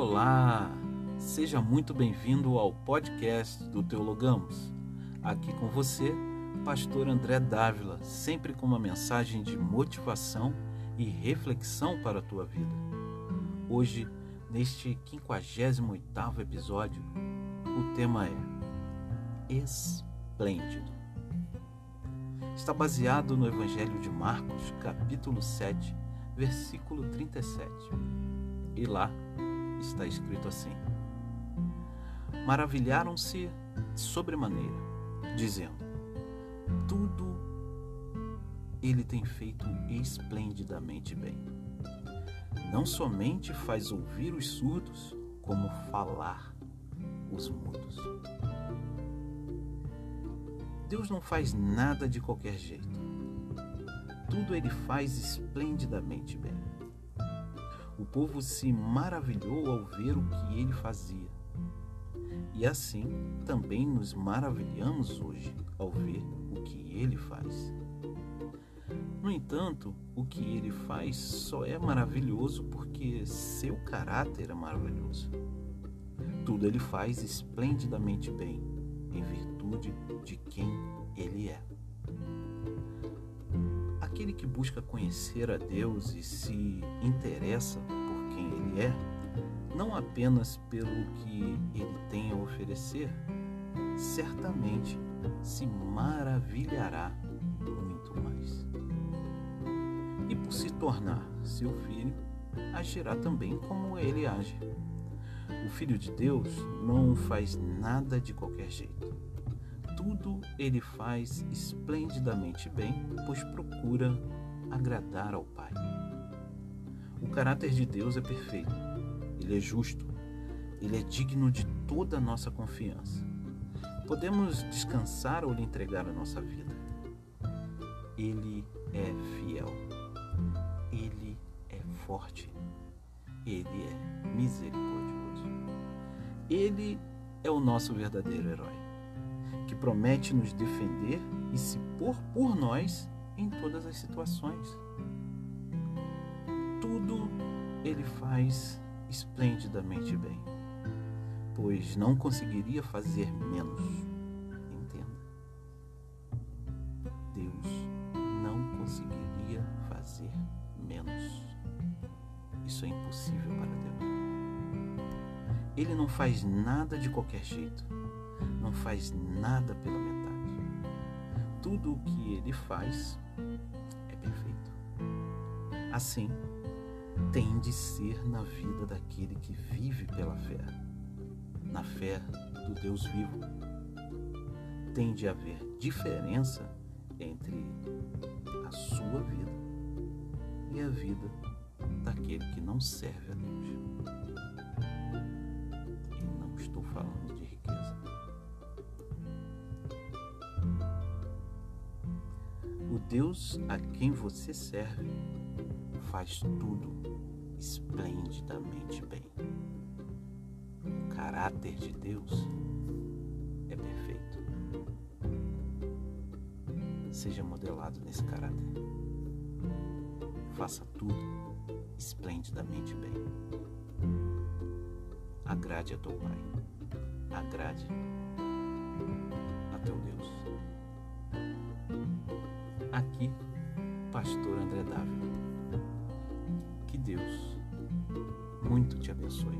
Olá, seja muito bem-vindo ao podcast do Teologamos. Aqui com você, Pastor André Dávila, sempre com uma mensagem de motivação e reflexão para a tua vida. Hoje, neste 58º episódio, o tema é Esplêndido. Está baseado no Evangelho de Marcos, capítulo 7, versículo 37. E lá está escrito assim: Maravilharam-se sobremaneira, dizendo: Tudo ele tem feito esplendidamente bem. Não somente faz ouvir os surdos, como falar os mudos. Deus não faz nada de qualquer jeito. Tudo ele faz esplendidamente bem. O povo se maravilhou ao ver o que ele fazia. E assim também nos maravilhamos hoje ao ver o que ele faz. No entanto, o que ele faz só é maravilhoso porque seu caráter é maravilhoso. Tudo ele faz esplendidamente bem, em virtude de quem ele é aquele que busca conhecer a Deus e se interessa por quem Ele é, não apenas pelo que Ele tem a oferecer, certamente se maravilhará muito mais. E por se tornar seu filho, agirá também como ele age. O Filho de Deus não faz nada de qualquer jeito tudo ele faz esplendidamente bem, pois procura agradar ao Pai. O caráter de Deus é perfeito, ele é justo, ele é digno de toda a nossa confiança. Podemos descansar ou lhe entregar a nossa vida. Ele é fiel, ele é forte, ele é misericordioso. Ele é o nosso verdadeiro herói que promete nos defender e se pôr por nós em todas as situações. Tudo ele faz esplendidamente bem, pois não conseguiria fazer menos. Entenda. Deus não conseguiria fazer menos. Isso é impossível para Deus. Ele não faz nada de qualquer jeito não faz nada pela metade. Tudo o que ele faz é perfeito. Assim, tem de ser na vida daquele que vive pela fé, na fé do Deus vivo. Tem de haver diferença entre a sua vida e a vida daquele que não serve a Deus. E não estou falando de Deus a quem você serve faz tudo esplendidamente bem. O caráter de Deus é perfeito. Seja modelado nesse caráter. Faça tudo esplendidamente bem. Agrade a teu Pai. Agrade Aqui, Pastor André Dávila. Que Deus muito te abençoe.